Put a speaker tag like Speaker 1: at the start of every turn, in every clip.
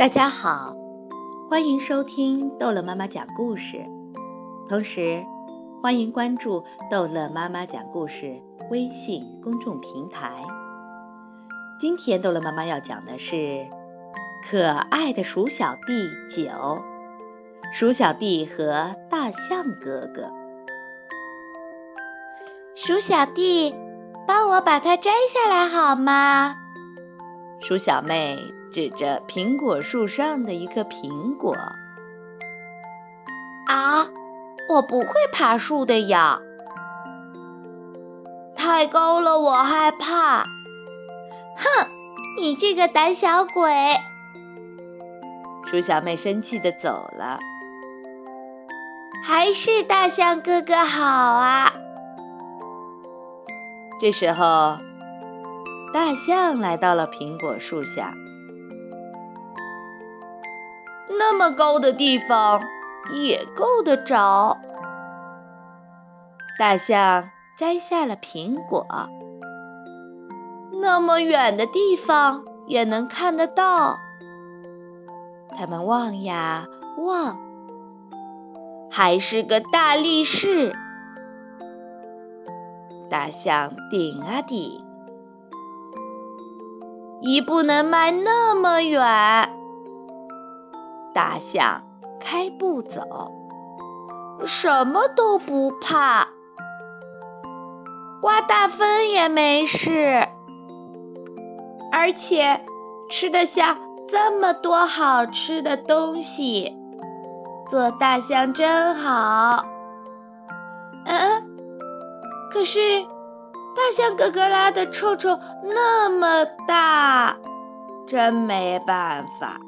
Speaker 1: 大家好，欢迎收听逗乐妈妈讲故事，同时欢迎关注逗乐妈妈讲故事微信公众平台。今天逗乐妈妈要讲的是《可爱的鼠小弟九》，鼠小弟和大象哥哥。
Speaker 2: 鼠小弟，帮我把它摘下来好吗？
Speaker 1: 鼠小妹。指着苹果树上的一颗苹果，
Speaker 2: 啊，我不会爬树的呀，太高了，我害怕。哼，你这个胆小鬼！
Speaker 1: 鼠小妹生气的走了。
Speaker 2: 还是大象哥哥好啊。
Speaker 1: 这时候，大象来到了苹果树下。
Speaker 2: 那么高的地方也够得着。
Speaker 1: 大象摘下了苹果。
Speaker 2: 那么远的地方也能看得到。
Speaker 1: 他们望呀望，
Speaker 2: 还是个大力士。
Speaker 1: 大象顶啊顶，
Speaker 2: 一步能迈那么远。
Speaker 1: 大象开步走，
Speaker 2: 什么都不怕，刮大风也没事，而且吃得下这么多好吃的东西，做大象真好。嗯，可是像哥哥拉的臭臭那么大，真没办法。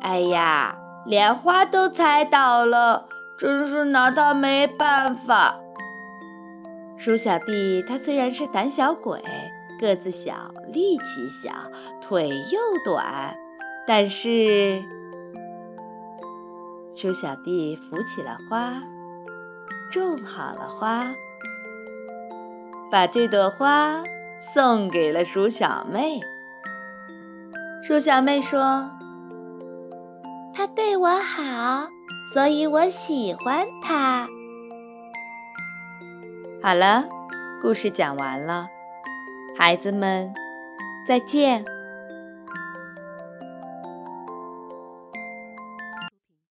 Speaker 2: 哎呀，连花都踩倒了，真是拿他没办法。
Speaker 1: 鼠小弟他虽然是胆小鬼，个子小，力气小，腿又短，但是鼠小弟扶起了花，种好了花，把这朵花送给了鼠小妹。鼠小妹说。
Speaker 2: 他对我好，所以我喜欢他。
Speaker 1: 好了，故事讲完了，孩子们，再见。